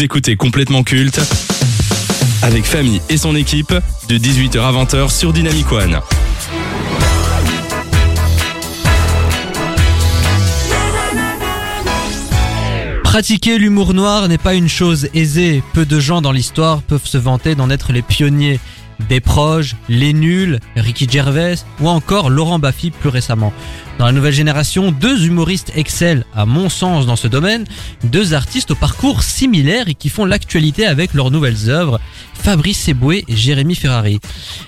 Vous écoutez complètement culte avec Famille et son équipe de 18h à 20h sur Dynamic One. Pratiquer l'humour noir n'est pas une chose aisée. Peu de gens dans l'histoire peuvent se vanter d'en être les pionniers. Des proches, les nuls, Ricky Gervais ou encore Laurent Baffy plus récemment. Dans la nouvelle génération, deux humoristes excellent, à mon sens, dans ce domaine, deux artistes au parcours similaire et qui font l'actualité avec leurs nouvelles œuvres, Fabrice Eboué et Jérémy Ferrari.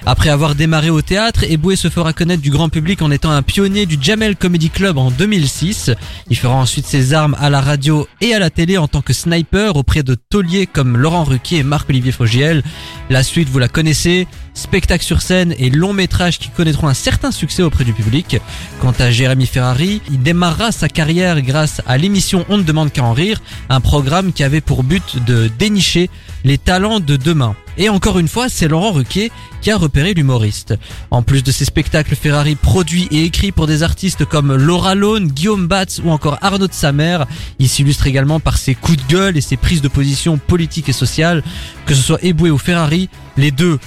Après avoir démarré au théâtre, Eboué se fera connaître du grand public en étant un pionnier du Jamel Comedy Club en 2006. Il fera ensuite ses armes à la radio et à la télé en tant que sniper auprès de tauliers comme Laurent Ruquier et Marc-Olivier Fogiel. La suite, vous la connaissez, spectacle sur scène et long métrage qui connaîtront un certain succès auprès du public. Quant à Jérémy Ferrari, il démarrera sa carrière grâce à l'émission On ne demande qu'à en rire, un programme qui avait pour but de dénicher les talents de demain. Et encore une fois, c'est Laurent Ruquier qui a repéré l'humoriste. En plus de ses spectacles Ferrari produits et écrits pour des artistes comme Laura Lone, Guillaume Batz ou encore Arnaud de Samer, il s'illustre également par ses coups de gueule et ses prises de position politiques et sociales. Que ce soit Eboué ou Ferrari, les deux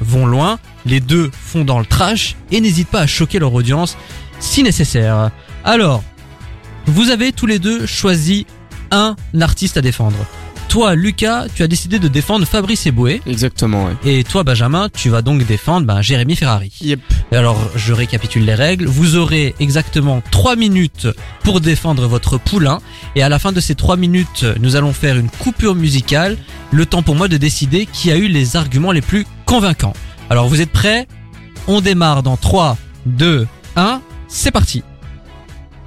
vont loin, les deux font dans le trash et n'hésitent pas à choquer leur audience si nécessaire. Alors, vous avez tous les deux choisi un artiste à défendre. Toi, Lucas, tu as décidé de défendre Fabrice Eboué. Exactement, ouais. Et toi, Benjamin, tu vas donc défendre ben, Jérémy Ferrari. Yep. Alors, je récapitule les règles. Vous aurez exactement 3 minutes pour défendre votre poulain. Et à la fin de ces 3 minutes, nous allons faire une coupure musicale. Le temps pour moi de décider qui a eu les arguments les plus convaincants. Alors, vous êtes prêts? On démarre dans 3, 2, 1. C'est parti.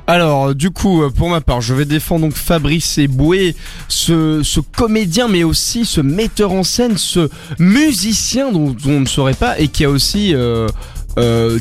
Alors, du coup, pour ma part, je vais défendre donc Fabrice Eboué, ce, ce comédien, mais aussi ce metteur en scène, ce musicien dont, dont on ne saurait pas et qui a aussi... Euh, euh,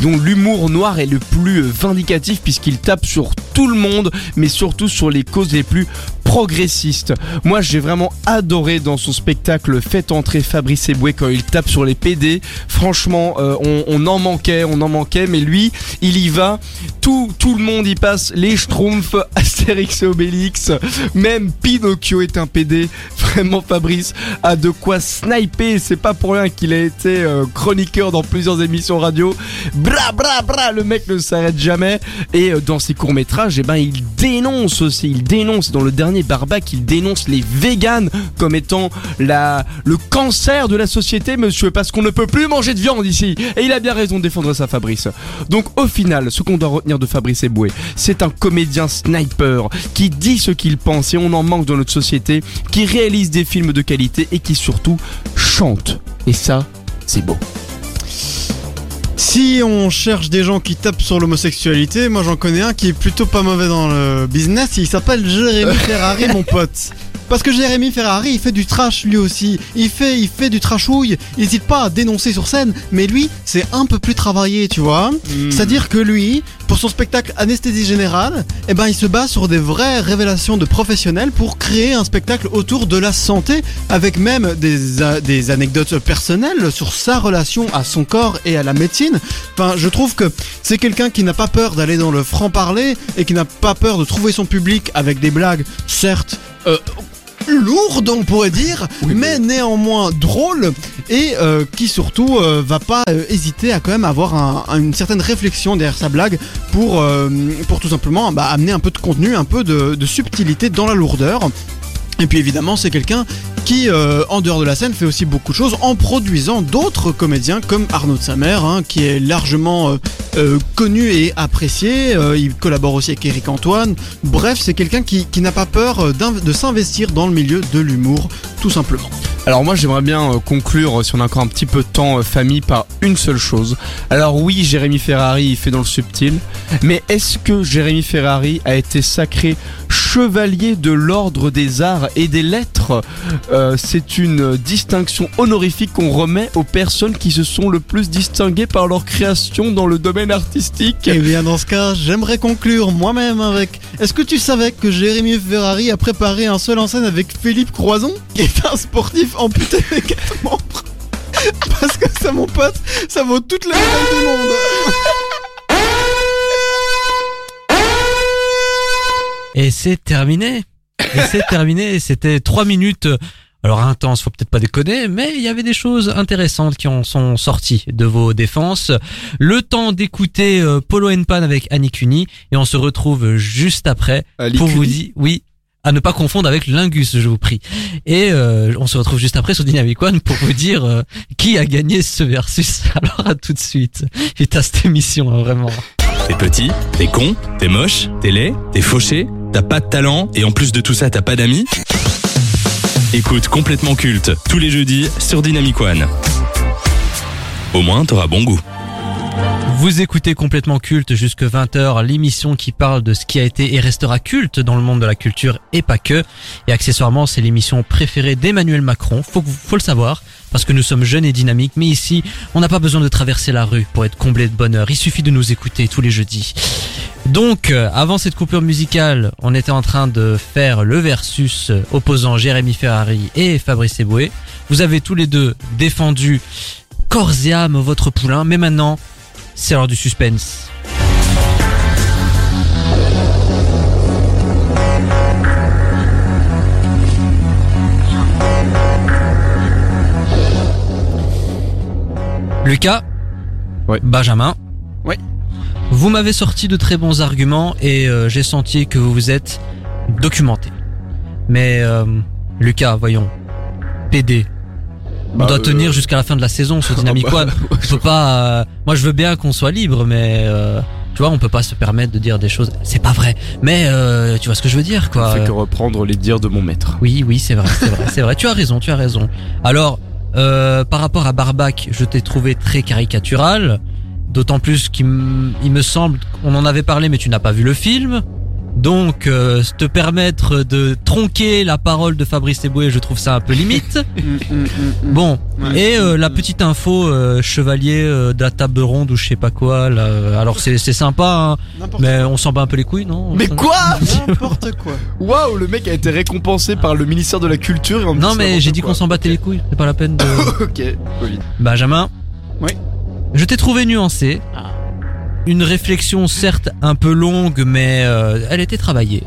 dont l'humour noir est le plus vindicatif puisqu'il tape sur tout le monde mais surtout sur les causes les plus progressistes. Moi j'ai vraiment adoré dans son spectacle Faites entrer Fabrice Eboué quand il tape sur les PD. Franchement euh, on, en manquait, on en manquait mais lui il y va. Tout, tout le monde y passe. Les Schtroumpfs, Astérix et Obélix, même Pinocchio est un PD. Vraiment Fabrice a de quoi sniper. C'est pas pour rien qu'il a été euh, chroniqueur dans plusieurs émissions radio. Bra bra bra, le mec ne s'arrête jamais. Et euh, dans ses courts métrages, eh ben il dénonce aussi. Il dénonce dans le dernier Barbac, il dénonce les véganes comme étant le cancer de la société, monsieur, parce qu'on ne peut plus manger de viande ici. Et il a bien raison de défendre ça, Fabrice. Donc au final, ce qu'on doit retenir de Fabrice Eboué, c'est un comédien sniper qui dit ce qu'il pense et on en manque dans notre société, qui réalise des films de qualité et qui surtout chante. Et ça, c'est beau. Si on cherche des gens qui tapent sur l'homosexualité, moi j'en connais un qui est plutôt pas mauvais dans le business, il s'appelle Jérémy Ferrari mon pote. Parce que Jérémy Ferrari, il fait du trash lui aussi. Il fait, il fait du trashouille. Il n'hésite pas à dénoncer sur scène, mais lui, c'est un peu plus travaillé, tu vois. Hmm. C'est-à-dire que lui, pour son spectacle Anesthésie Générale, eh ben, il se base sur des vraies révélations de professionnels pour créer un spectacle autour de la santé, avec même des, a- des anecdotes personnelles sur sa relation à son corps et à la médecine. Enfin, je trouve que c'est quelqu'un qui n'a pas peur d'aller dans le franc-parler et qui n'a pas peur de trouver son public avec des blagues, certes, euh, lourde on pourrait dire, mais néanmoins drôle et euh, qui surtout euh, va pas euh, hésiter à quand même avoir un- un- une certaine réflexion derrière sa blague pour, pour tout simplement bah, amener un peu de contenu, un peu de, de subtilité dans la lourdeur. Et puis évidemment, c'est quelqu'un qui, euh, en dehors de la scène, fait aussi beaucoup de choses en produisant d'autres comédiens comme Arnaud de Samer, hein, qui est largement euh, euh, connu et apprécié. Il collabore aussi avec Eric Antoine. Bref, c'est quelqu'un qui, qui n'a pas peur de s'investir dans le milieu de l'humour, tout simplement. Alors moi j'aimerais bien euh, conclure, euh, si on a encore un petit peu de temps, euh, famille, par une seule chose. Alors oui, Jérémy Ferrari, il fait dans le subtil, mais est-ce que Jérémy Ferrari a été sacré chevalier de l'ordre des arts et des lettres? C'est une distinction honorifique qu'on remet aux personnes qui se sont le plus distinguées par leur création dans le domaine artistique. Et bien dans ce cas, j'aimerais conclure moi-même avec. Est-ce que tu savais que Jérémy Ferrari a préparé un seul en scène avec Philippe Croison, qui est un sportif amputé des quatre membres Parce que ça, mon pote, ça vaut toute la médaille du monde. Et c'est terminé. Et c'est terminé. C'était trois minutes. Alors intense, faut peut-être pas déconner, mais il y avait des choses intéressantes qui en sont sorties de vos défenses. Le temps d'écouter euh, Polo and Pan avec Annie Cuny et on se retrouve juste après Ali pour vous dire, oui, à ne pas confondre avec Lingus, je vous prie. Et euh, on se retrouve juste après sur Dynamic One pour vous dire euh, qui a gagné ce versus. Alors à tout de suite. Putain, cette émission, hein, vraiment. T'es petit, t'es con, t'es moche, t'es laid, t'es fauché, t'as pas de talent et en plus de tout ça t'as pas d'amis Écoute complètement culte tous les jeudis sur Dynamic One. Au moins t'auras bon goût. Vous écoutez complètement culte jusque 20h, l'émission qui parle de ce qui a été et restera culte dans le monde de la culture et pas que. Et accessoirement, c'est l'émission préférée d'Emmanuel Macron, faut, faut le savoir, parce que nous sommes jeunes et dynamiques, mais ici, on n'a pas besoin de traverser la rue pour être comblé de bonheur, il suffit de nous écouter tous les jeudis. Donc, euh, avant cette coupure musicale, on était en train de faire le versus opposant Jérémy Ferrari et Fabrice Eboué. Vous avez tous les deux défendu corps et âme votre poulain, mais maintenant, c'est l'heure du suspense. Lucas Ouais. Benjamin Ouais. Vous m'avez sorti de très bons arguments et euh, j'ai senti que vous vous êtes documenté. Mais euh, Lucas, voyons. PD. On doit euh, tenir jusqu'à la fin de la saison sur Dynamic bah, One. On peut pas. euh, moi, je veux bien qu'on soit libre, mais euh, tu vois, on peut pas se permettre de dire des choses. C'est pas vrai. Mais euh, tu vois ce que je veux dire, On quoi. fait que reprendre les dires de mon maître. Oui, oui, c'est vrai, c'est vrai, c'est vrai. Tu as raison, tu as raison. Alors, euh, par rapport à Barbac, je t'ai trouvé très caricatural. D'autant plus qu'il me semble qu'on en avait parlé, mais tu n'as pas vu le film. Donc, euh, te permettre de tronquer la parole de Fabrice Eboué, je trouve ça un peu limite. Mm, mm, mm. Bon, Ouais. et euh, la petite info euh, chevalier euh, de la table ronde ou je sais pas quoi. Là, euh, alors c'est c'est sympa, hein, N'importe mais on s'en bat un peu les couilles, non Mais quoi N'importe quoi. Waouh, le mec a été récompensé par le ministère de la Culture. et on Non, mais j'ai dit qu'on s'en battait les couilles. C'est pas la peine de. Ok, Covid. Benjamin. Oui. Je t'ai trouvé nuancé. Ah. Une réflexion certes un peu longue, mais euh, elle était travaillée.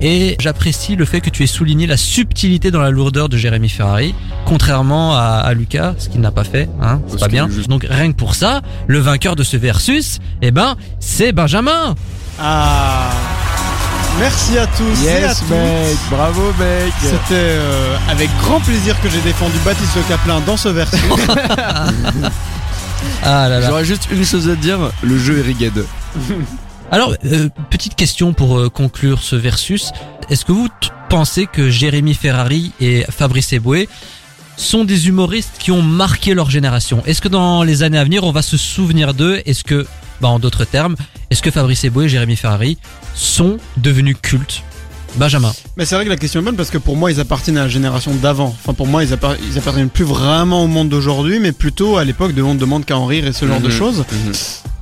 Et j'apprécie le fait que tu aies souligné la subtilité dans la lourdeur de Jérémy Ferrari, contrairement à, à Lucas, ce qu'il n'a pas fait, hein, c'est pas bien. juste- Donc rien que pour ça, le vainqueur de ce versus, eh ben, c'est Benjamin. Ah. Merci à tous et à toutes. mec. Bravo, mec. C'était euh, avec grand plaisir que j'ai défendu Baptiste Le Caplin dans ce versus. Ah là là. J'aurais juste une chose à te dire. Le jeu est rigged. Alors, euh, petite question pour euh, conclure ce versus. Est-ce que vous pensez que Jérémy Ferrari et Fabrice Eboué sont des humoristes qui ont marqué leur génération? Est-ce que dans les années à venir, on va se souvenir d'eux? Est-ce que, bah, en d'autres termes, est-ce que Fabrice Eboué et Jérémy Ferrari sont devenus cultes? Benjamin. Mais c'est vrai que la question est bonne parce que pour moi ils appartiennent à la génération d'avant. Enfin pour moi ils, ils appartiennent plus vraiment au monde d'aujourd'hui mais plutôt à l'époque de On ne demande qu'à en rire et ce genre de Mhm. choses. Mhm.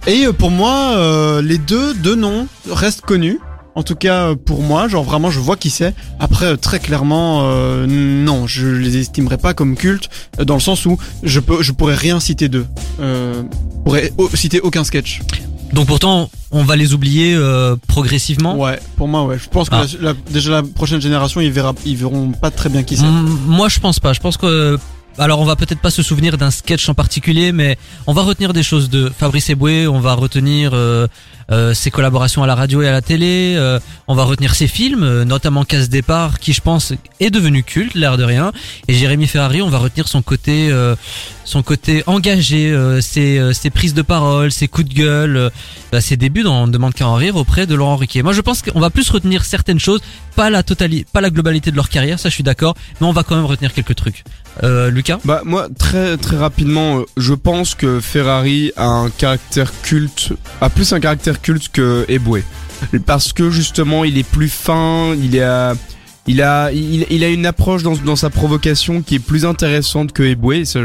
Et euh, pour moi euh, les deux, deux noms restent connus. En tout cas euh, pour moi, genre vraiment je vois qui c'est. Après euh, très clairement euh, non, je les estimerai pas comme cultes dans le sens où je peux je pourrais rien citer d'eux. Euh, je pourrais citer aucun sketch. Donc pourtant, on va les oublier euh, progressivement. Ouais, pour moi ouais. Je pense que Ah. la- la- déjà la prochaine génération ils verra ils verront pas très bien qui c'est. Moi, je pense pas. Je pense que. Alors, on va peut-être pas se souvenir d'un sketch en particulier, mais on va retenir des choses de Fabrice Eboué. On va retenir euh, euh, ses collaborations à la radio et à la télé. euh, on va retenir ses films, euh, notamment Casse Départ, qui je pense est devenu culte, l'air de rien. Et Jérémy Ferrari, on va retenir son côté, euh, son côté engagé, euh, ses, ses prises de parole, ses coups de gueule, bah, ses débuts dans demande qu'à en rire auprès de Laurent Riquet. Moi, je pense qu'on va plus retenir certaines choses, pas la totalité, pas la globalité de leur carrière, ça je suis d'accord, mais on va quand même retenir quelques trucs. Bah moi très très rapidement, euh, je pense que Ferrari a un caractère culte, a plus un caractère culte que Eboué, parce que justement il est plus fin, il a il a il, il a une approche dans, dans sa provocation qui est plus intéressante que Eboué. Ça,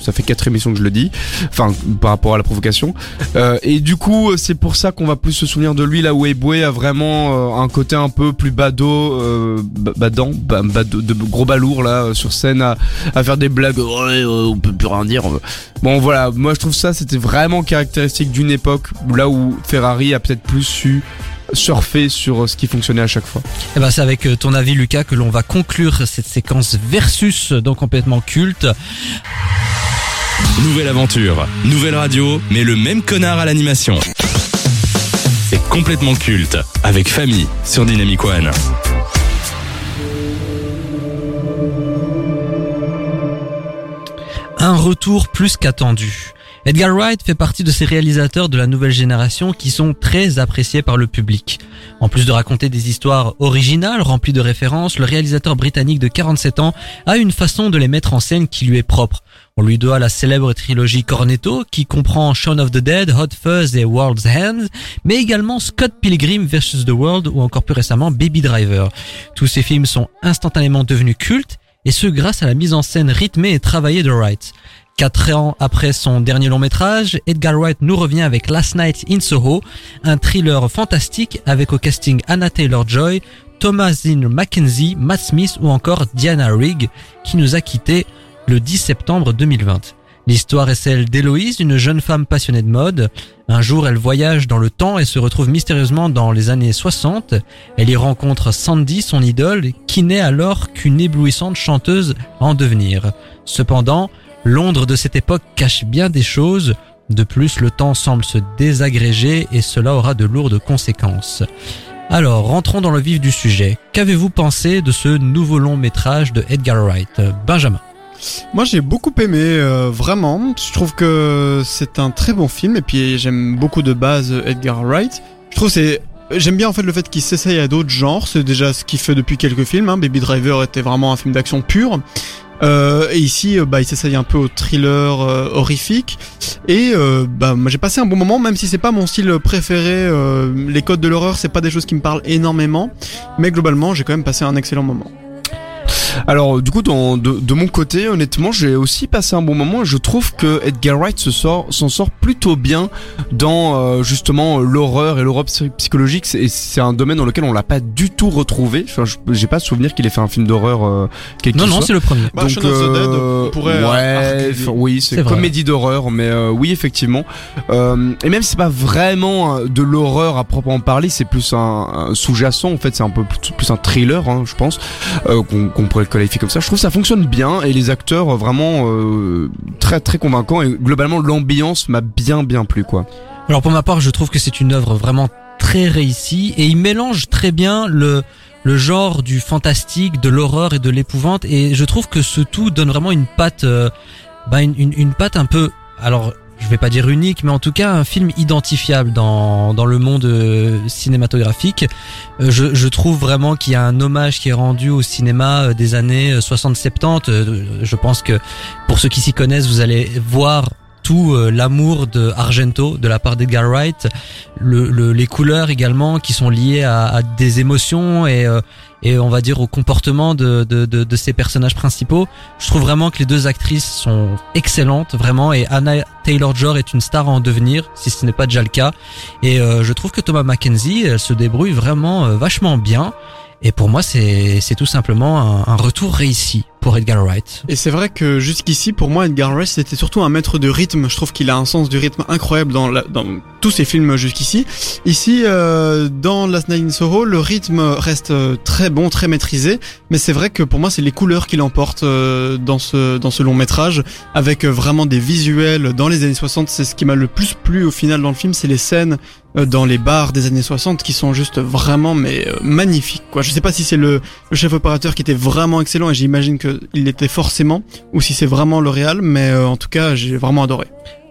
ça fait quatre émissions que je le dis, enfin par rapport à la provocation. Euh, et du coup c'est pour ça qu'on va plus se souvenir de lui là où Eboué a vraiment euh, un côté un peu plus badaud, euh, ba- badant, ba- badaud, de gros balourd là sur scène à à faire des blagues, euh, on peut plus rien dire. Bon voilà, moi je trouve ça c'était vraiment caractéristique d'une époque là où Ferrari a peut-être plus su surfer sur ce qui fonctionnait à chaque fois. Et ben c'est avec euh, ton avis Lucas que l'on va conclure cette séquence versus dans complètement culte. Nouvelle aventure, nouvelle radio, mais le même connard à l'animation. C'est complètement culte, avec famille sur Dynamic One. Un retour plus qu'attendu. Edgar Wright fait partie de ces réalisateurs de la nouvelle génération qui sont très appréciés par le public. En plus de raconter des histoires originales remplies de références, le réalisateur britannique de 47 ans a une façon de les mettre en scène qui lui est propre. On lui doit la célèbre trilogie Cornetto qui comprend Shaun of the Dead, Hot Fuzz et World's End, mais également Scott Pilgrim vs. The World ou encore plus récemment Baby Driver. Tous ces films sont instantanément devenus cultes et ce grâce à la mise en scène rythmée et travaillée de Wright. Quatre ans après son dernier long métrage, Edgar Wright nous revient avec Last Night in Soho, un thriller fantastique avec au casting Anna Taylor-Joy, Thomasine Mackenzie, Matt Smith ou encore Diana Rigg, qui nous a quittés le 10 septembre 2020. L'histoire est celle d'Héloïse, une jeune femme passionnée de mode. Un jour, elle voyage dans le temps et se retrouve mystérieusement dans les années 60. Elle y rencontre Sandy, son idole, qui n'est alors qu'une éblouissante chanteuse en devenir. Cependant, Londres de cette époque cache bien des choses. De plus, le temps semble se désagréger et cela aura de lourdes conséquences. Alors, rentrons dans le vif du sujet. Qu'avez-vous pensé de ce nouveau long métrage de Edgar Wright Benjamin? Moi j'ai beaucoup aimé, euh, vraiment. Je trouve que c'est un très bon film et puis j'aime beaucoup de base Edgar Wright. Je trouve c'est J'aime bien en fait le fait qu'il s'essaye à d'autres genres, c'est déjà ce qu'il fait depuis quelques films. Hein. Baby Driver était vraiment un film d'action pur. Euh, et ici, euh, bah, il s'essaye un peu au thriller euh, horrifique. Et euh, bah, j'ai passé un bon moment, même si c'est pas mon style préféré. les codes de l'horreur, c'est pas des choses qui me parlent énormément, mais globalement, j'ai quand même passé un excellent moment. Alors du coup dans, de, de, mon côté honnêtement j'ai aussi passé un bon moment je trouve que Edgar Wright se sort s'en sort plutôt bien dans euh, justement l'horreur et l'horreur psychologique. Et c'est un domaine dans lequel on l'a pas du tout retrouvé. Enfin, j'ai pas souvenir qu'il ait fait un film d'horreur euh, non non c'est le premier. Bah, Donc, euh, pourrait ouais oui c'est comédie d'horreur mais euh, oui effectivement. Et même c'est pas vraiment de l'horreur à proprement parler c'est plus un, sous-jacent en fait c'est un peu plus, plus un thriller hein, je pense qu'on pourrait le qualifier comme ça. Je trouve ça fonctionne bien et les acteurs euh, vraiment euh, très très convaincants et globalement l'ambiance m'a bien bien plu quoi. Alors pour ma part, je trouve que c'est une œuvre vraiment très réussie et il mélange très bien le le genre du fantastique, de l'horreur et de l'épouvante et je trouve que ce tout donne vraiment une patte euh, bah une, une, une un peu alors vais pas dire unique, mais en tout cas un film identifiable dans, dans le monde euh, cinématographique. Euh, je, je trouve vraiment qu'il y a un hommage qui est rendu au cinéma euh, des années 60-70. Je pense que pour ceux qui s'y connaissent, vous allez voir tout l'amour de Argento de la part d'Edgar Wright, le, les couleurs également qui sont liées à, à des émotions et et on va dire au comportement de, de, de, de ces personnages principaux. Je trouve vraiment que les deux actrices sont excellentes, vraiment, et Anna Taylor-Joy est une star en devenir, si ce n'est pas déjà le cas. Et euh, je trouve que Thomas Mackenzie, elle se débrouille vraiment euh, vachement bien. Et pour moi, c'est tout simplement un, un, retour réussi pour Edgar Wright. Et c'est vrai que jusqu'ici, pour moi, Edgar Wright, c'était surtout un maître de rythme. Je trouve qu'il a un sens du rythme incroyable dans, la, dans tous ses films jusqu'ici. Ici, euh, dans Last Night in Soho, le rythme reste euh, très bon, très maîtrisé. Mais c'est vrai que pour moi, c'est les couleurs qui l'emportent euh, dans ce dans ce long métrage, avec euh, vraiment des visuels dans les années 60. C'est ce qui m'a le plus plu au final dans le film, c'est les scènes dans les bars des années 60 qui sont juste vraiment mais euh, magnifiques quoi. Je sais pas si c'est le, le, chef opérateur qui était vraiment excellent et j'imagine qu'il l'était forcément ou si c'est vraiment le réal mais euh, en tout cas j'ai vraiment adoré.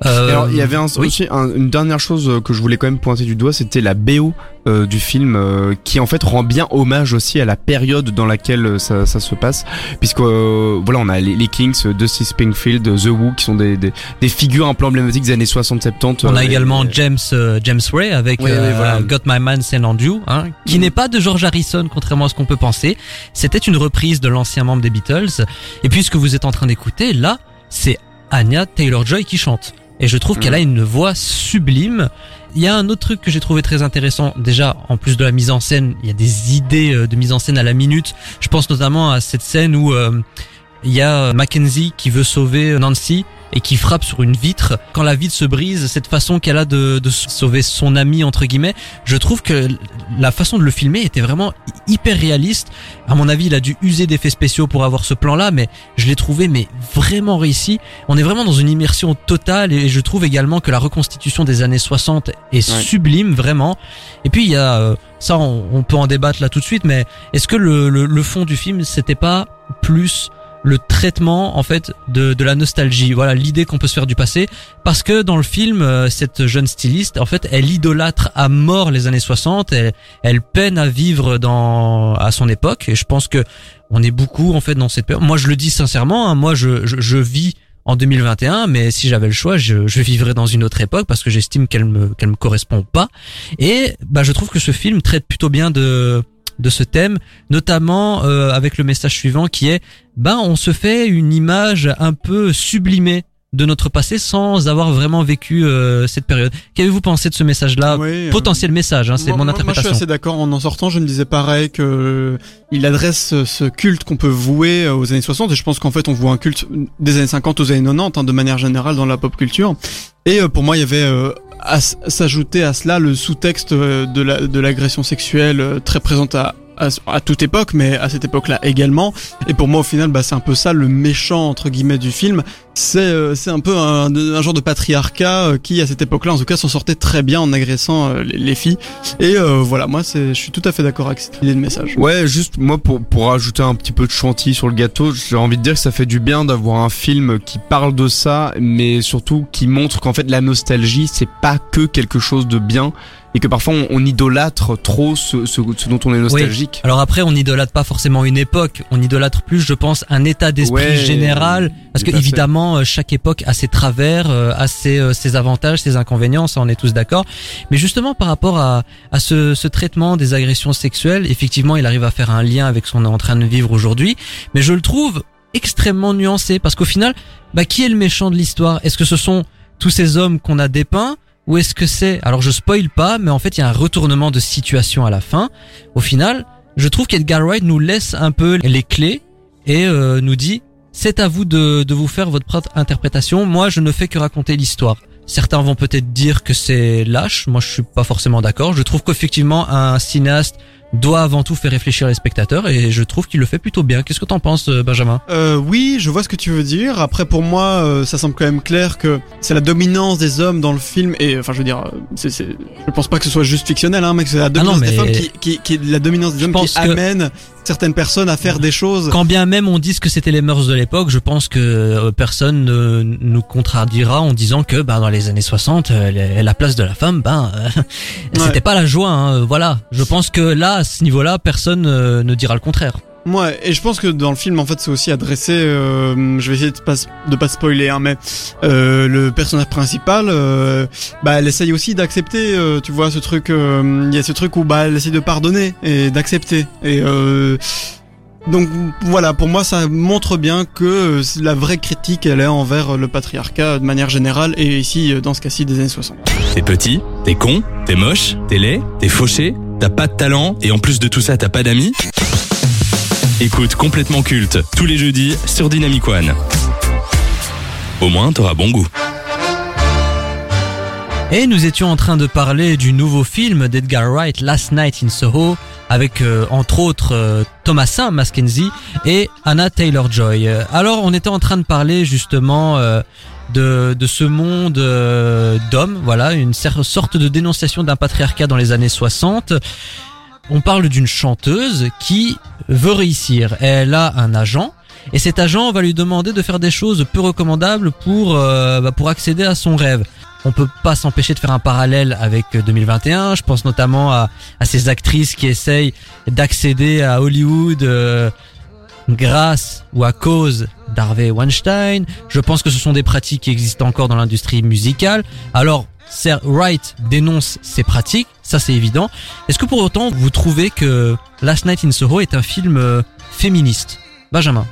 Euh, Alors, il y avait un, aussi une dernière chose que je voulais quand même pointer du doigt, c'était la BO euh, du film euh, qui en fait rend bien hommage aussi à la période dans laquelle euh, ça, ça se passe, puisque voilà on a les, les Kings, Dusty Springfield, The Who qui sont des, des, des, figures un peu emblématiques des années 60-70. On a également James James Ray avec Got My Man Send on You, hein, qui mm. n'est pas de George Harrison contrairement à ce qu'on peut penser. C'était une reprise de l'ancien membre des Beatles. Et puisque vous êtes en train d'écouter, là c'est Anya Taylor-Joy qui chante. Et je trouve qu'elle a une voix sublime. Il y a un autre truc que j'ai trouvé très intéressant. Déjà, en plus de la mise en scène, il y a des idées euh, de mise en scène à la minute. Je pense notamment à cette scène où euh, il y a Mackenzie qui veut sauver Nancy et qui frappe sur une vitre. Quand la vitre se brise, cette façon qu'elle a de, de sauver son ami entre guillemets, je trouve que la façon de le filmer était vraiment hyper réaliste. À mon avis, il a dû user d'effets spéciaux pour avoir ce plan-là, mais je l'ai trouvé mais vraiment réussi. On est vraiment dans une immersion totale et je trouve également que la reconstitution des années 60 est sublime vraiment. Et puis il y a euh, ça, on, on peut en débattre là tout de suite, mais est-ce que le, le, le fond du film c'était pas plus le traitement en fait de, de la nostalgie. Voilà l'idée qu'on peut se faire du passé. Parce que dans le film euh, cette jeune styliste en fait elle idolâtre à mort les années 60 elle, elle peine à vivre dans à son époque. Et je pense que on est beaucoup en fait dans cette période. Moi je le dis sincèrement hein, moi je, je, je vis en 2021, mais si j'avais le choix, je, je vivrais dans une autre époque parce que j'estime qu'elle me qu'elle me correspond pas. Et bah je trouve que ce film traite plutôt bien de de ce thème, notamment euh, avec le message suivant qui est ben on se fait une image un peu sublimée de notre passé sans avoir vraiment vécu euh, cette période. Qu'avez-vous pensé de ce message-là? Oui, euh, Potentiel message, hein, c'est mon moi- Moi, je interprétation. suis assez d'accord. En en sortant, je me disais pareil que euh, il adresse ce- culte qu'on peut vouer euh, aux années 60. Et je pense qu'en fait, on voit un culte des années 50 aux années 90, hein, de manière générale dans la pop culture. Et euh, pour moi, il y avait euh, s'ajouter à cela le sous-texte euh, de la- de l'agression sexuelle euh, très présente à à, à toute époque, mais à cette époque-là également. Et pour moi, au final, bah, c'est un peu ça le méchant entre guillemets du film. C'est euh, c'est un peu un, un genre de patriarcat euh, qui, à cette époque-là, en tout cas, s'en sortait très bien en agressant euh, les, les filles. Et euh, voilà, moi, c'est, je suis tout à fait d'accord avec cette idée de message. Ouais, juste moi pour pour ajouter un petit peu de chantilly sur le gâteau, j'ai envie de dire que ça fait du bien d'avoir un film qui parle de ça, mais surtout qui montre qu'en fait la nostalgie c'est pas que quelque chose de bien et que parfois on, on idolâtre trop ce, ce, ce dont on est nostalgique. Alors après, on n'idolâtre pas forcément une époque, on idolâtre plus, je pense, un état d'esprit Ouais, général, parce que fait. évidemment, euh, chaque époque a ses travers, euh, a ses, euh, ses avantages, ses inconvénients, ça on est tous d'accord. Mais justement, par rapport à, à ce, ce traitement des agressions sexuelles, effectivement, il arrive à faire un lien avec ce qu'on est en train de vivre aujourd'hui, mais je le trouve extrêmement nuancé, parce qu'au final, bah, qui est le méchant de l'histoire? Est-ce que ce sont tous ces hommes qu'on a dépeints ou est-ce que c'est? Alors je spoil pas mais en fait il y a un retournement de situation à la fin. Au final je trouve qu'Edgar Wright nous laisse un peu les clés et euh, nous dit c'est à vous de, de vous faire votre propre interprétation. Moi je ne fais que raconter l'histoire. Certains vont peut-être dire que c'est lâche. Moi je suis pas forcément d'accord. Je trouve qu'effectivement un cinéaste doit avant tout faire réfléchir les spectateurs et je trouve qu'il le fait plutôt bien qu'est-ce que t'en penses euh, Benjamin? Euh, oui, je vois ce que tu veux dire. Après, pour moi, euh, ça semble quand même clair que c'est la dominance des hommes dans le film. Et enfin, je veux dire, c'est, c'est, je pense pas que ce soit juste fictionnel, hein, mais que c'est la dominance non, des femmes qui, qui, qui, la dominance des hommes qui que- amène certaines personnes à faire des choses. Quand bien même on dise que c'était les mœurs de l'époque, je pense que euh, personne ne nous contradira en disant que bah, dans les années 60, euh, la- la place de la femme, ben euh, c'était pas la joie. hein, voilà. Je pense que là, à ce niveau-là, personne ne dira le contraire. Ouais, et je pense que dans le film, en fait, c'est aussi adressé. euh, je vais essayer de pas de pas spoiler, hein, mais euh, le personnage principal, euh, bah, elle essaye aussi d'accepter. euh, tu vois, ce truc. euh, Il y a ce truc où bah, elle essaye de pardonner et d'accepter. Et euh, donc voilà, pour moi, ça montre bien que la vraie critique, elle est envers le patriarcat de manière générale, et ici, dans ce cas-ci, des années 60. T'es petit, t'es con, t'es moche, t'es laid, t'es fauché, t'as pas de talent et en plus de tout ça t'as pas d'amis Écoute complètement culte tous les jeudis sur Dynamic One. Au moins t'auras bon goût. Et nous étions en train de parler du nouveau film d'Edgar Wright, Last Night in Soho, avec euh, entre autres euh, Thomasin Mackenzie et Anna Taylor-Joy. Alors on était en train de parler justement euh, de, de ce monde euh, d'hommes, voilà, une sorte de dénonciation d'un patriarcat dans les années 60. On parle d'une chanteuse qui veut réussir. Elle a un agent. Et cet agent va lui demander de faire des choses peu recommandables pour, euh, bah, pour accéder à son rêve on peut pas s'empêcher de faire un parallèle avec euh, 2021. Je pense notamment à, à ces actrices qui essayent d'accéder à Hollywood euh, grâce ou à cause d'Harvey Weinstein. Je pense que ce sont des pratiques qui existent encore dans l'industrie musicale. Alors, Sir Wright dénonce ces pratiques, ça c'est évident. Est-ce que pour autant vous trouvez que Last Night in Soho est un film euh, féministe? Benjamin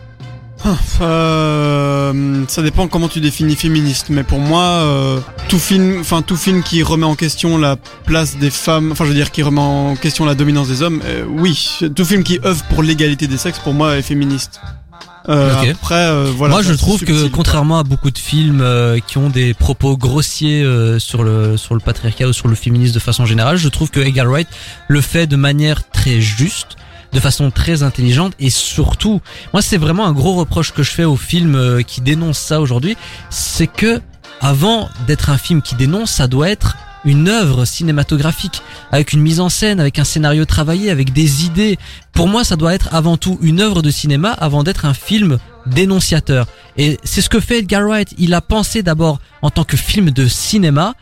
Euh, ça dépend comment tu définis féministe, mais pour moi, euh, tout film, enfin tout film qui remet en question la place des femmes, enfin je veux dire qui remet en question la dominance des hommes, oui, tout film qui œuvre pour l'égalité des sexes, pour moi est féministe. Euh. Après, euh, voilà. Moi, je trouve que contrairement à beaucoup de films euh, qui ont des propos grossiers euh, sur le sur le patriarcat ou sur le féminisme de façon générale, je trouve que Edgar Wright le fait de manière très juste, de façon très intelligente et surtout, moi, c'est vraiment un gros reproche que je fais aux films euh, qui dénoncent ça aujourd'hui, c'est que avant d'être un film qui dénonce, ça doit être une œuvre cinématographique avec une mise en scène, avec un scénario travaillé, avec des idées. Pour moi, ça doit être avant tout une œuvre de cinéma avant d'être un film dénonciateur. Et c'est ce que fait Edgar Wright. Il a pensé d'abord en tant que film de cinéma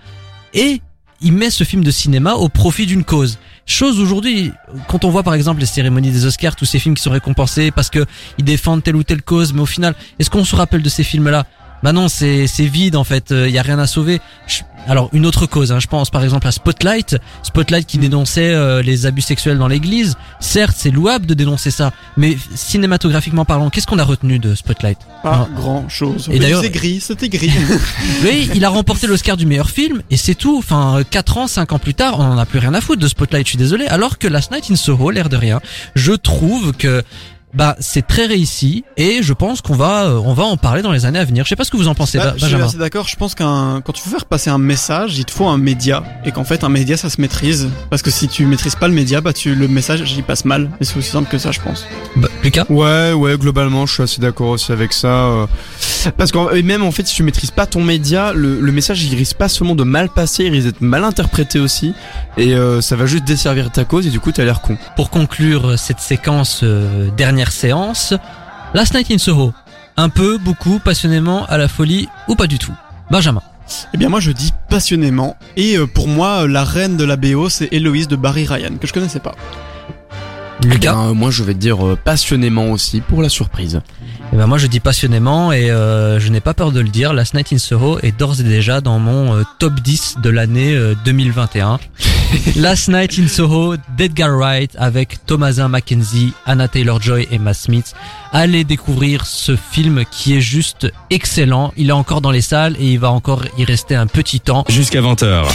et il met ce film de cinéma au profit d'une cause. Chose aujourd'hui, quand on voit par exemple les cérémonies des Oscars, tous ces films qui sont récompensés parce que ils défendent telle ou telle cause, mais au final, est-ce qu'on se rappelle de ces films-là? Bah non, c'est c'est vide en fait. Il y a rien à sauver. Je- alors une autre cause, hein, je pense par exemple à Spotlight, Spotlight qui dénonçait euh, les abus sexuels dans l'Église. Certes, c'est louable de dénoncer ça, mais cinématographiquement parlant, qu'est-ce qu'on a retenu de Spotlight? Pas grand chose. Et d'ailleurs- c'est gris, c'était gris. Oui, il a remporté l'Oscar du meilleur film et c'est tout. Enfin, 4 ans, 5 ans plus tard, on en a plus rien à foutre de Spotlight, je suis désolé. Alors que Last Night in Soho, l'air de rien, je trouve que bah c'est très réussi et je pense qu'on va euh, on va en parler dans les années à venir. Je sais pas ce que vous en pensez, Bah, Ba- je suis Benjamin. assez d'accord. Je pense qu'un quand tu veux faire passer un message, il te faut un média et qu'en fait un média ça se maîtrise parce que si tu maîtrises pas le média, bah tu le message il passe mal. Et c'est aussi simple que ça, je pense. Bah, Lucas? Ouais, ouais, globalement, je suis assez d'accord aussi avec ça. euh. Parce qu'en et même en fait, si tu maîtrises pas ton média, le, le message il risque pas seulement de mal passer, il risque d'être mal interprété aussi, et euh, ça va juste desservir ta cause et du coup t'as l'air con. Pour conclure cette séquence euh, dernière séance, Last Night in Soho, un peu, beaucoup, passionnément, à la folie ou pas du tout? Benjamin. Eh bien moi je dis passionnément et euh, pour moi euh, la reine de la BO c'est Héloïse de Barry Ryan que je connaissais pas. Lucas. Ben, moi je vais te dire euh, passionnément aussi pour la surprise. Eh ben moi je dis passionnément et euh, je n'ai pas peur de le dire, Last Night in Soho est d'ores et déjà dans mon euh, top 10 de l'année euh, 2021. Last Night in Soho d'Edgar Wright avec Thomasin Mackenzie, Anna Taylor-Joy et Matt Smith. Allez découvrir ce film qui est juste excellent. Il est encore dans les salles et il va encore y rester un petit temps. Jusqu'à 20h.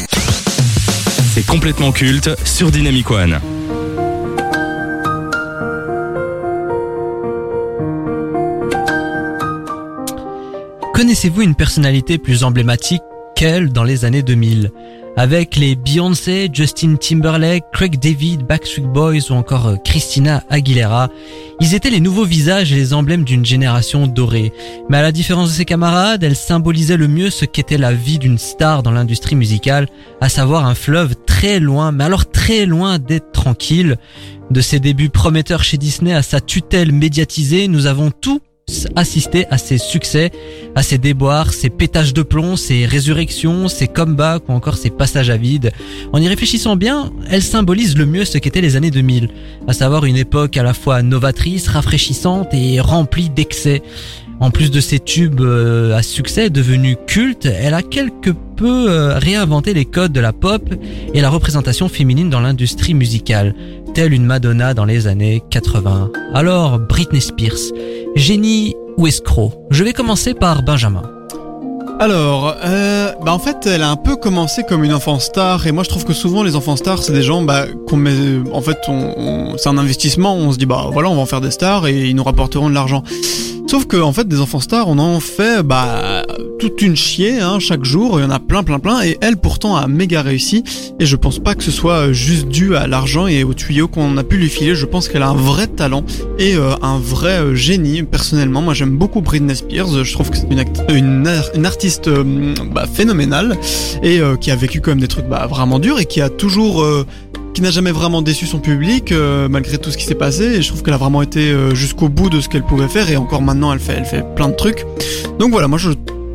C'est complètement culte sur Dynamic One. Connaissez-vous une personnalité plus emblématique qu'elle dans les années 2000 Avec les Beyoncé, Justin Timberlake, Craig David, Backstreet Boys ou encore euh, Christina Aguilera, ils étaient les nouveaux visages et les emblèmes d'une génération dorée. Mais à la différence de ses camarades, elles symbolisaient le mieux ce qu'était la vie d'une star dans l'industrie musicale, à savoir un fleuve très loin, mais alors très loin d'être tranquille. De ses débuts prometteurs chez Disney à sa tutelle médiatisée, nous avons tous assisté à ses succès à ses déboires, ses pétages de plomb, ses résurrections, ses comebacks ou encore ses passages à vide. En y réfléchissant bien, elle symbolise le mieux ce qu'étaient les années 2000, à savoir une époque à la fois novatrice, rafraîchissante et remplie d'excès. En plus de ses tubes euh, à succès devenus cultes, elle a quelque peu euh, réinventé les codes de la pop et la représentation féminine dans l'industrie musicale, telle une Madonna dans les années 80. Alors, Britney Spears, génie ou escroc? Je vais commencer par Benjamin. Alors, euh, bah en fait, elle a un peu commencé comme une enfant star, et moi je trouve que souvent les enfants stars, c'est des gens, bah, qu'on met, en fait, c'est un investissement, on se dit, bah voilà, on va en faire des stars et ils nous rapporteront de l'argent. Sauf que, en fait, des enfants stars, on en fait, bah, toute une chier, hein, chaque jour, il y en a plein, plein, plein, et elle pourtant a méga réussi, et je pense pas que ce soit juste dû à l'argent et aux tuyaux qu'on a pu lui filer, je pense qu'elle a un vrai talent et euh, un vrai euh, génie. Personnellement, moi j'aime beaucoup Britney Spears, je trouve que c'est une, une, une artiste euh, bah, phénoménale et euh, qui a vécu quand même des trucs bah, vraiment durs et qui a toujours euh, qui n'a jamais vraiment déçu son public euh, malgré tout ce qui s'est passé. Et je trouve qu'elle a vraiment été euh, jusqu'au bout de ce qu'elle pouvait faire. Et encore maintenant elle fait elle fait plein de trucs. Donc voilà, moi je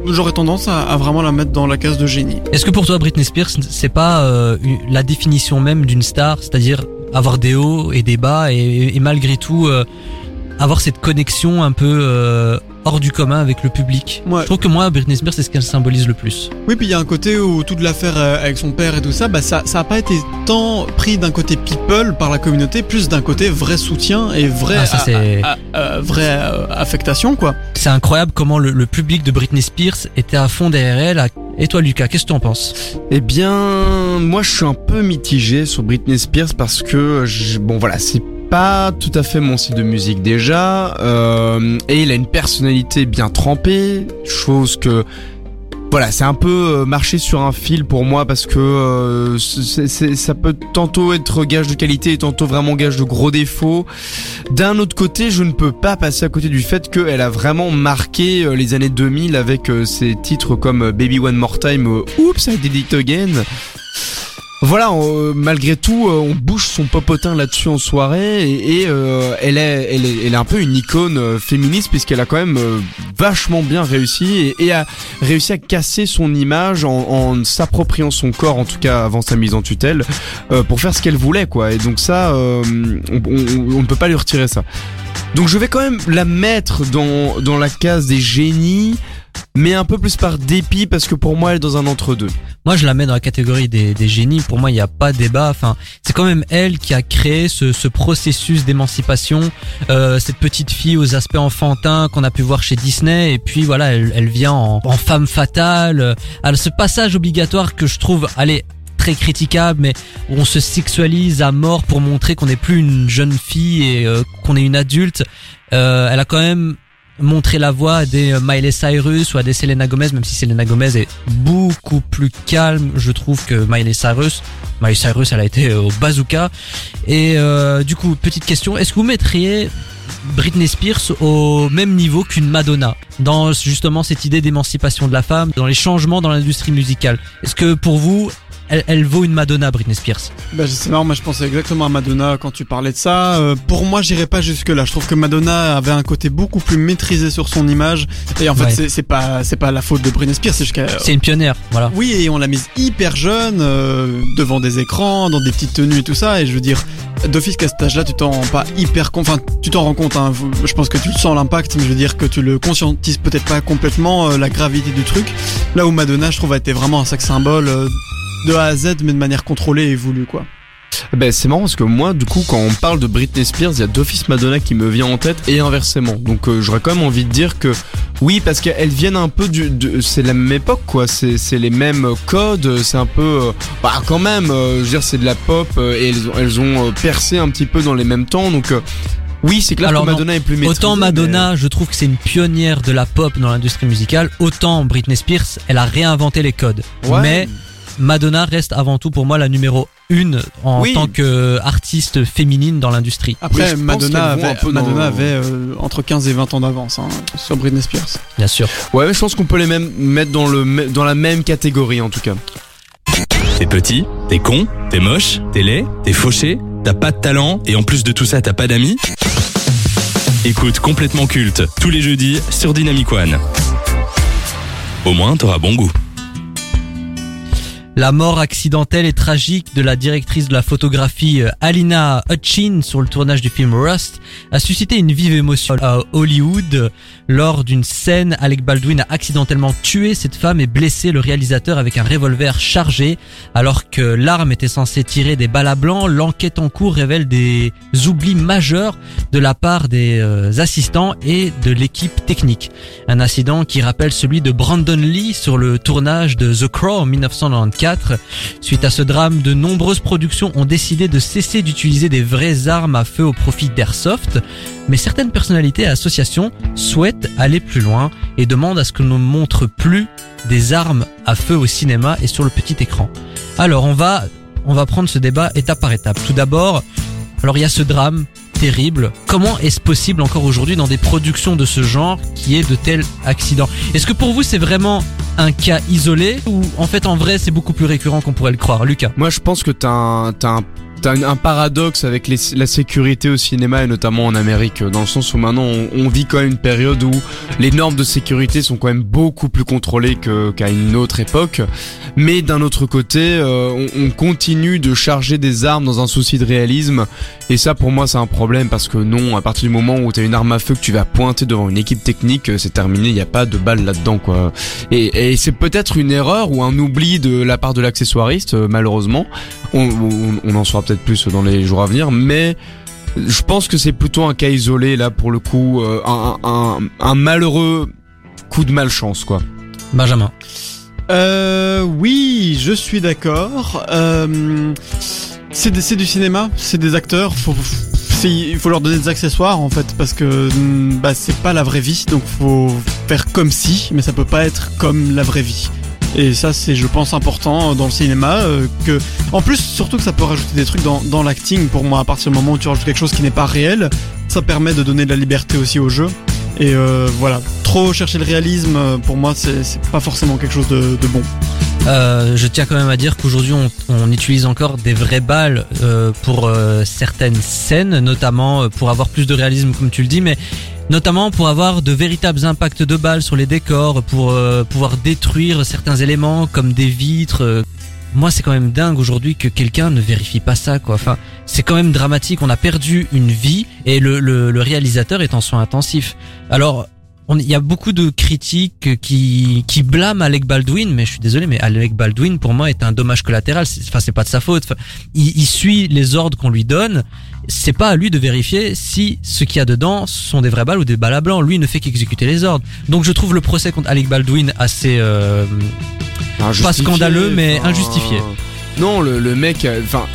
j'aurais tendance à, vraiment la mettre dans la case de génie. Est-ce que pour toi Britney Spears c'est pas euh, la définition même d'une star, c'est-à-dire avoir des hauts et des bas et, et malgré tout euh, avoir cette connexion un peu euh, hors du commun avec le public Ouais. Je trouve que moi Britney Spears c'est ce qu'elle symbolise le plus. Oui, puis il y a un côté où toute l'affaire euh, avec son père et tout ça, bah ça, ça a pas été tant pris d'un côté people par la communauté, plus d'un côté vrai soutien et vrai, Ah, ça, c'est- a- a- a- vraie euh, affectation quoi. C'est incroyable comment le, le public de Britney Spears était à fond derrière elle. à- Et toi Lucas, qu'est-ce que tu en penses? Eh bien, moi je suis un peu mitigé sur Britney Spears parce que, je- bon voilà, c'est pas tout à fait mon style de musique déjà, euh, et il a une personnalité bien trempée, chose que voilà, c'est un peu euh, marcher sur un fil pour moi parce que euh, ça peut tantôt être gage de qualité et tantôt vraiment gage de gros défauts. D'un autre côté, je ne peux pas passer à côté du fait qu'elle a vraiment marqué les années 2000 avec ses titres comme Baby One More Time, Oops, I Did It Again. Voilà, euh, malgré tout, euh, on bouge son popotin là-dessus en soirée et, euh, elle, est, elle, est, elle est un peu une icône féministe puisqu'elle a quand même vachement bien réussi et, a réussi à casser son image en, s'appropriant son corps, en tout cas avant sa mise en tutelle, pour faire ce qu'elle voulait quoi. Et donc ça, on, on- on ne peut pas lui retirer ça. Donc je vais quand même la mettre dans, dans la case des génies, mais un peu plus par dépit parce que pour moi elle est dans un entre-deux. Moi, je la mets dans la catégorie des, des génies. Pour moi, il n'y a pas débat. Enfin, c'est quand même elle qui a créé ce, ce processus d'émancipation. Euh, cette petite fille aux aspects enfantins qu'on a pu voir chez Disney. Et puis voilà, elle, elle vient en, en femme fatale. Alors, ce passage obligatoire que je trouve, allez, très critiquable, mais où on se sexualise à mort pour montrer qu'on n'est plus une jeune fille et euh, qu'on est une adulte. Euh, elle a quand même montré la voie à des euh, Miley Cyrus ou à des Selena Gomez, même si Selena Gomez est beaucoup plus calme, je trouve, que Miley Cyrus. Miley Cyrus, elle a été euh, au bazooka. Et euh, du coup, petite question, est-ce que vous mettriez Britney Spears au même niveau qu'une Madonna dans justement cette idée d'émancipation de la femme, dans les changements dans l'industrie musicale? Est-ce que pour vous, elle, elle vaut une Madonna, Britney Spears Bah, c'est marrant, moi je pensais exactement à Madonna quand tu parlais de ça. Euh, pour moi, j'irais pas jusque là. Je trouve que Madonna avait un côté beaucoup plus maîtrisé sur son image. Et en fait, Ouais. c'est- pas c'est pas la faute de Britney Spears, c'est qu'elle- C'est une pionnière, voilà. Oui, et on l'a mise hyper jeune, euh, devant des écrans, dans des petites tenues et tout ça. Et je veux dire, d'office qu'à cet âge-là, tu t'en rends pas hyper compte. Enfin, tu t'en rends compte. Hein, je pense que tu le sens l'impact, mais je veux dire que tu le conscientises peut-être pas complètement euh, la gravité du truc. Là où Madonna, je trouve, a été vraiment un sac symbole euh, de A à Z, mais de manière contrôlée et voulue, quoi. Ben c'est marrant parce que moi du coup quand on parle de Britney Spears il y a d'office Madonna qui me vient en tête et inversement donc euh, j'aurais quand même envie de dire que oui parce qu'elles viennent un peu du de, c'est la même époque quoi c'est c'est les mêmes codes c'est un peu euh, bah quand même euh, je veux dire c'est de la pop euh, et elles ont elles ont euh, percé un petit peu dans les mêmes temps donc euh, oui c'est clair Alors que non, Madonna est plus maîtrisée Autant Madonna, je trouve que c'est une pionnière de la pop dans l'industrie musicale, autant Britney Spears, elle a réinventé les codes. Ouais. Mais Madonna reste avant tout pour moi la numéro une en Oui. tant qu'artiste féminine dans l'industrie. Après, Oui, Madonna avait, un peu dans- Madonna avait euh, entre 15 et 20 ans d'avance hein, sur Britney Spears. Bien sûr. ouais mais je pense qu'on peut les même mettre dans le dans la même catégorie en tout cas T'es petit, t'es con, t'es moche, t'es laid, t'es fauché, t'as pas de talent et en plus de tout ça t'as pas d'amis Écoute complètement culte tous les jeudis sur Dynamic One. Au moins t'auras bon goût. La mort accidentelle et tragique de la directrice de la photographie euh, Alina Hutchin sur le tournage du film Rust a suscité une vive émotion à Hollywood. Lors d'une scène, Alec Baldwin a accidentellement tué cette femme et blessé le réalisateur avec un revolver chargé. Alors que l'arme était censée tirer des balles à blanc, l'enquête en cours révèle des oublis majeurs de la part des euh, assistants et de l'équipe technique. Un incident qui rappelle celui de Brandon Lee sur le tournage de The Crow en 1994. Suite à ce drame, de nombreuses productions ont décidé de cesser d'utiliser des vraies armes à feu au profit d'Airsoft, mais certaines personnalités et associations souhaitent aller plus loin et demandent à ce que l'on ne montre plus des armes à feu au cinéma et sur le petit écran. Alors on va, on va prendre ce débat étape par étape. Tout d'abord, alors il y a ce drame terrible. Comment est-ce possible encore aujourd'hui dans des productions de ce genre qui est de tels accidents? Est-ce que pour vous c'est vraiment un cas isolé ou en fait en vrai c'est beaucoup plus récurrent qu'on pourrait le croire? Lucas. Moi, je pense que t'as un, t'as un- paradoxe avec la sécurité au cinéma et notamment en Amérique, dans le sens où maintenant on, vit quand même une période où les normes de sécurité sont quand même beaucoup plus contrôlées qu'à une autre époque. Mais d'un autre côté, euh, on, on continue de charger des armes dans un souci de réalisme. Et ça, pour moi, c'est un problème parce que non, à partir du moment où t'as une arme à feu que tu vas pointer devant une équipe technique, euh, c'est terminé. Il n'y a pas de balle là-dedans, quoi. Et, et c'est peut-être une erreur ou un oubli de la part de l'accessoiriste, euh, malheureusement. On, on, on en saura peut-être plus dans les jours à venir, mais je pense que c'est plutôt un cas isolé là pour le coup, euh, un, un, un malheureux coup de malchance, quoi. Benjamin. Euh, oui, je suis d'accord. Euh, c'est des- c'est du cinéma, c'est des acteurs. Faut, c'est- il faut leur donner des accessoires en fait parce que bah, c'est pas la vraie vie donc faut faire comme si mais ça peut pas être comme la vraie vie et ça c'est je pense important dans le cinéma euh, que en plus surtout que ça peut rajouter des trucs dans, dans l'acting pour moi à partir du moment où tu rajoutes quelque chose qui n'est pas réel ça permet de donner de la liberté aussi au jeu. Et euh, voilà. Trop chercher le réalisme euh, pour moi c'est pas forcément quelque chose de, bon. Euh, je tiens quand même à dire qu'aujourd'hui on, utilise encore des vraies balles euh, pour euh, certaines scènes, notamment euh, pour avoir plus de réalisme comme tu le dis, mais notamment pour avoir de véritables impacts de balles sur les décors, pour euh, pouvoir détruire certains éléments comme des vitres. euh. Moi c'est quand même dingue aujourd'hui que quelqu'un ne vérifie pas ça quoi. Enfin c'est quand même dramatique. On a perdu une vie et le, le, le réalisateur est en soins intensifs. Alors il y a beaucoup de critiques qui, qui blâment Alec Baldwin, mais je suis désolé, mais Alec Baldwin pour moi est un dommage collatéral. Enfin, c'est pas de sa faute. Enfin, il, il suit les ordres qu'on lui donne. C'est pas à lui de vérifier si ce qu'il y a dedans sont des vraies balles ou des balles à blanc. Lui il ne fait qu'exécuter les ordres. Donc je trouve le procès contre Alec Baldwin assez. euh, Injustifié, scandaleux, mais injustifié. Non, le, le mec, euh, enfin,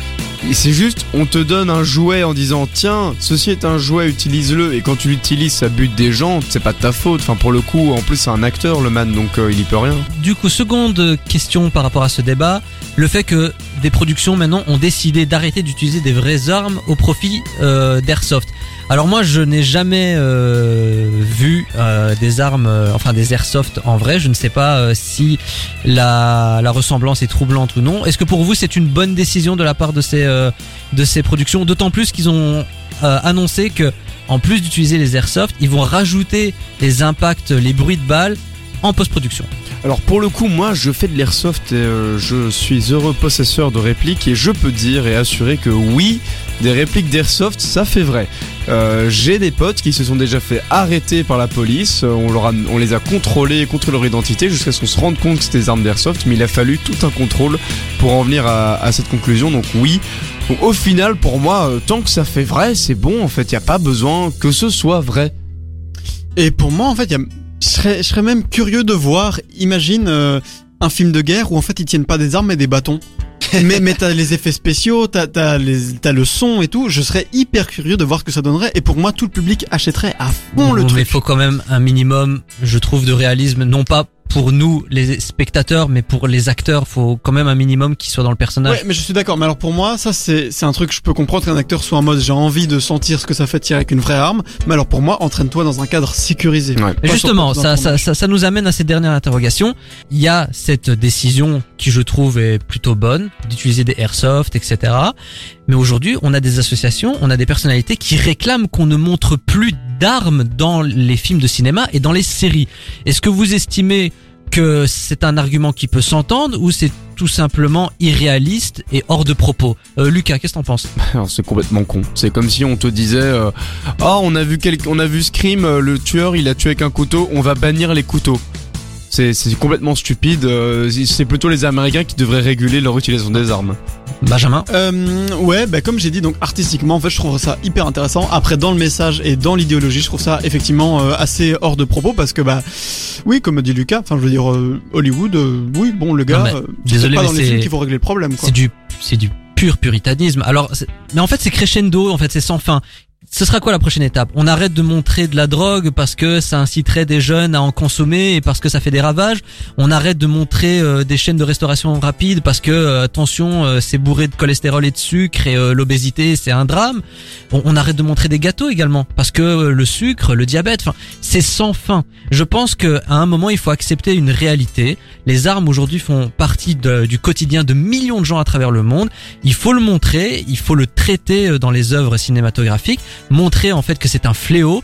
c'est juste, on te donne un jouet en disant tiens, ceci est un jouet, utilise-le. Et quand tu l'utilises, ça bute des gens, c'est pas de ta faute. Enfin, pour le coup, en plus, c'est un acteur, le man, donc euh, il y peut rien. Du coup, seconde question par rapport à ce débat, le fait que des productions maintenant ont décidé d'arrêter d'utiliser des vraies armes au profit euh, d'airsoft. Alors moi, je n'ai jamais euh, vu euh, des armes, enfin des airsoft en vrai. Je ne sais pas si la, la ressemblance est troublante ou non. Est-ce que pour vous, c'est une bonne décision de la part de ces de ces productions? D'autant plus qu'ils ont annoncé que en plus d'utiliser les airsoft, ils vont rajouter les impacts, les bruits de balles en post-production. Alors pour le coup, moi je fais de l'airsoft et euh, je suis heureux possesseur de répliques et je peux dire et assurer que oui, des répliques d'airsoft, ça fait vrai. Euh, J'ai des potes qui se sont déjà fait arrêter par la police, euh, on, les a contrôlés contre leur identité jusqu'à ce qu'on se rende compte que c'était des armes d'airsoft, mais il a fallu tout un contrôle pour en venir à, cette conclusion, donc oui. Au final, pour moi, tant que ça fait vrai, c'est bon, en fait, il n'y a pas besoin que ce soit vrai. Et pour moi, en fait, il y a- je serais, je serais même curieux de voir, imagine euh, un film de guerre où en fait ils tiennent pas des armes mais des bâtons. mais mais t'as les effets spéciaux, t'as t'as les t'as le son et tout. Je serais hyper curieux de voir ce que ça donnerait. Et pour moi, tout le public achèterait à fond le mais truc. il faut quand même un minimum, je trouve, de réalisme, non pas pour nous les spectateurs, mais pour les acteurs, faut quand même un minimum qui soit dans le personnage. Ouais, mais je suis d'accord. Mais alors pour moi, ça c'est c'est un truc que je peux comprendre qu'un acteur soit en mode j'ai envie de sentir ce que ça fait de tirer avec une vraie arme. Mais alors pour moi, entraîne-toi dans un cadre sécurisé. Ouais. Justement, ça, ça, ça, ça nous amène à cette dernière interrogation. Il y a cette décision qui, je trouve, est plutôt bonne d'utiliser des airsoft, etc. Mais aujourd'hui, on a des associations, on a des personnalités qui réclament qu'on ne montre plus d'armes dans les films de cinéma et dans les séries. Est-ce que vous estimez que c'est un argument qui peut s'entendre ou c'est tout simplement irréaliste et hors de propos euh, Lucas, qu'est-ce que t'en penses? C'est complètement con. C'est comme si on te disait euh, Ah, on a vu quel... on a vu Scream, euh, le tueur, il a tué avec un couteau, on va bannir les couteaux. C'est c'est complètement stupide. euh, C'est plutôt les Américains qui devraient réguler leur utilisation des armes. Benjamin Euh, ouais, bah comme j'ai dit, donc artistiquement, en fait, je trouve ça hyper intéressant. Après, dans le message et dans l'idéologie, je trouve ça effectivement euh, assez hors de propos parce que bah, oui, comme dit Lucas, enfin, je veux dire, euh, Hollywood, euh, oui, bon, le gars, Non, mais euh, c'est désolé, pas mais dans les films qu'il faut régler le problème, quoi. C'est du, c'est du pur puritanisme. Alors, mais en fait, c'est crescendo. En fait, c'est sans fin. Ce sera quoi la prochaine étape? On arrête de montrer de la drogue parce que ça inciterait des jeunes à en consommer et parce que ça fait des ravages? On arrête de montrer euh, des chaînes de restauration rapide parce que euh, attention, euh, c'est bourré de cholestérol et de sucre et l'obésité c'est un drame? On, arrête de montrer des gâteaux également parce que le sucre, le diabète, enfin, c'est sans fin. Je pense que à un moment il faut accepter une réalité. Les armes aujourd'hui font partie du quotidien de millions de gens à travers le monde. Il faut le montrer, il faut le traiter dans les œuvres cinématographiques, montrer en fait que c'est un fléau.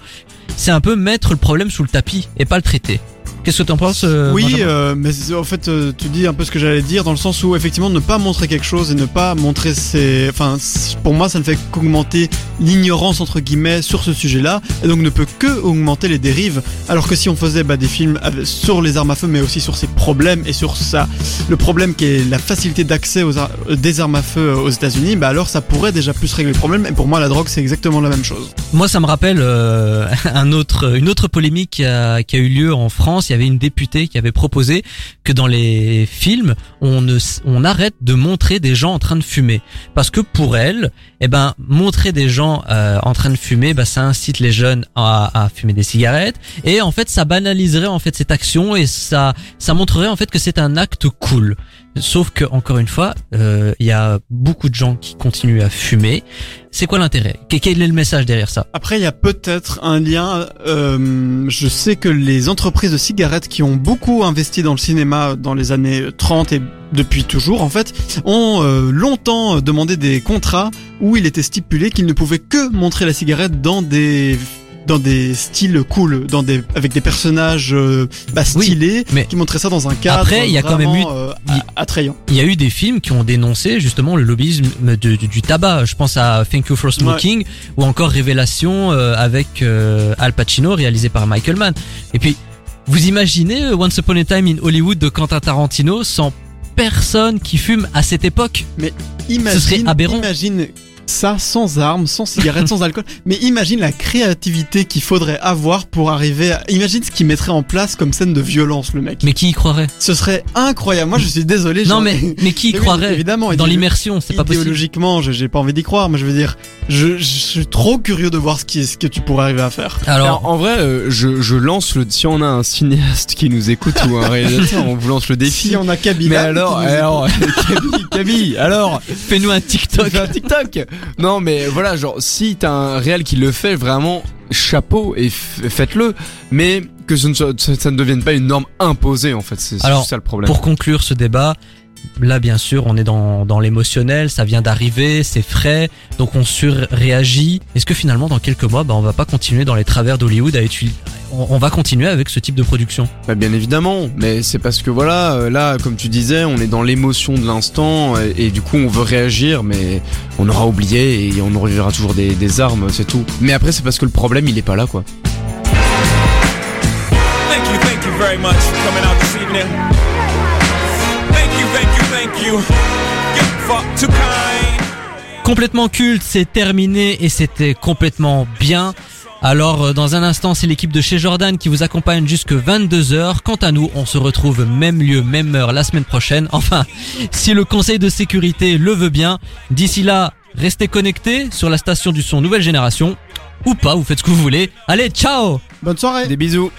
C'est un peu mettre le problème sous le tapis et pas le traiter. Qu'est-ce que t'en penses euh, oui, euh, mais en fait, euh, tu dis un peu ce que j'allais dire dans le sens où effectivement ne pas montrer quelque chose et ne pas montrer ses, enfin, pour moi, ça ne fait qu'augmenter l'ignorance entre guillemets sur ce sujet-là et donc ne peut que augmenter les dérives. Alors que si on faisait bah, des films sur les armes à feu, mais aussi sur ses problèmes et sur ça, le problème qui est la facilité d'accès aux ar- des armes à feu aux États-Unis, bah alors ça pourrait déjà plus régler le problème. Et pour moi, la drogue, c'est exactement la même chose. Moi, ça me rappelle un autre, une autre polémique qui a, qui a eu lieu en France. Il y avait une députée qui avait proposé que dans les films, on ne, on arrête de montrer des gens en train de fumer, parce que pour elle, eh ben, montrer des gens euh, en train de fumer, bah, ça incite les jeunes à, à fumer des cigarettes, et en fait, ça banaliserait en fait cette action et ça, ça montrerait en fait que c'est un acte cool. Sauf que encore une fois, euh, il y a beaucoup de gens qui continuent à fumer. C'est quoi l'intérêt? Que- Quel est le message derrière ça? Après, il y a peut-être un lien. euh, je sais que les entreprises de cigarettes qui ont beaucoup investi dans le cinéma dans les années 30 et depuis toujours, en fait, ont euh, longtemps demandé des contrats où il était stipulé qu'ils ne pouvaient que montrer la cigarette dans des dans des styles cool, dans des avec des personnages euh, bah, Oui, stylés, mais qui montraient ça dans un cadre. après, il y a quand même eu- vraiment, euh, attrayant. Il y a eu des films qui ont dénoncé justement le lobbyisme de- du, du tabac. Je pense à Thank You for Smoking ou encore Révélation euh, avec Al Pacino réalisé par Michael Mann. Et puis, vous imaginez Once Upon a Time in Hollywood de Quentin Tarantino sans personne qui fume à cette époque? Imagine, serait aberrant. imagine ça sans armes, sans cigarettes, sans alcool. Mais imagine la créativité qu'il faudrait avoir pour arriver à... Imagine ce qu'il mettrait en place comme scène de violence, le mec. Mais qui y croirait? Ce serait incroyable. Moi, je suis désolé. Non mais, mais qui y oui, croirait? Évidemment. Dans l'immersion, c'est pas possible. Idéologiquement, je- j'ai pas envie d'y croire, mais je veux dire, je, je suis trop curieux de voir ce, qui, ce que tu pourrais arriver à faire. Alors, Alors, en vrai, euh, je, je lance le. Si on a un cinéaste qui nous écoute ou un réalisateur, on vous lance le défi. Si on a Kabila. Mais alors, alors, Camille, Camille, alors, fais-nous un TikTok. fais un TikTok. Non, mais voilà, genre, si t'as un réel qui le fait, vraiment, chapeau et faites-le. Mais que ce ne soit, ça, ne devienne pas une norme imposée, en fait. C'est ça le problème. Pour conclure ce débat, là bien sûr on est dans, dans l'émotionnel, ça vient d'arriver, c'est frais, donc on surréagit. Est-ce que finalement dans quelques mois, bah, on va pas continuer dans les travers d'Hollywood à. On, on va continuer avec ce type de production. Bah, bien évidemment, mais c'est parce que voilà, euh, là, comme tu disais, on est dans l'émotion de l'instant et, et du coup on veut réagir, mais on aura oublié et on reverra toujours des, des armes, c'est tout. Mais après, c'est parce que le problème, il est pas là, quoi. Thank you, thank you very much for coming out this evening. Thank you, thank you, thank you. You're fuck too kind. Complètement culte, c'est terminé et c'était complètement bien. Alors euh, dans un instant c'est l'équipe de chez Jordan qui vous accompagne jusque 22h. Quant à nous on se retrouve même lieu, même heure la semaine prochaine. Enfin si le conseil de sécurité le veut bien. D'ici là restez connectés sur la station du son nouvelle génération. Ou pas, vous faites ce que vous voulez. Allez ciao Bonne soirée. Des bisous.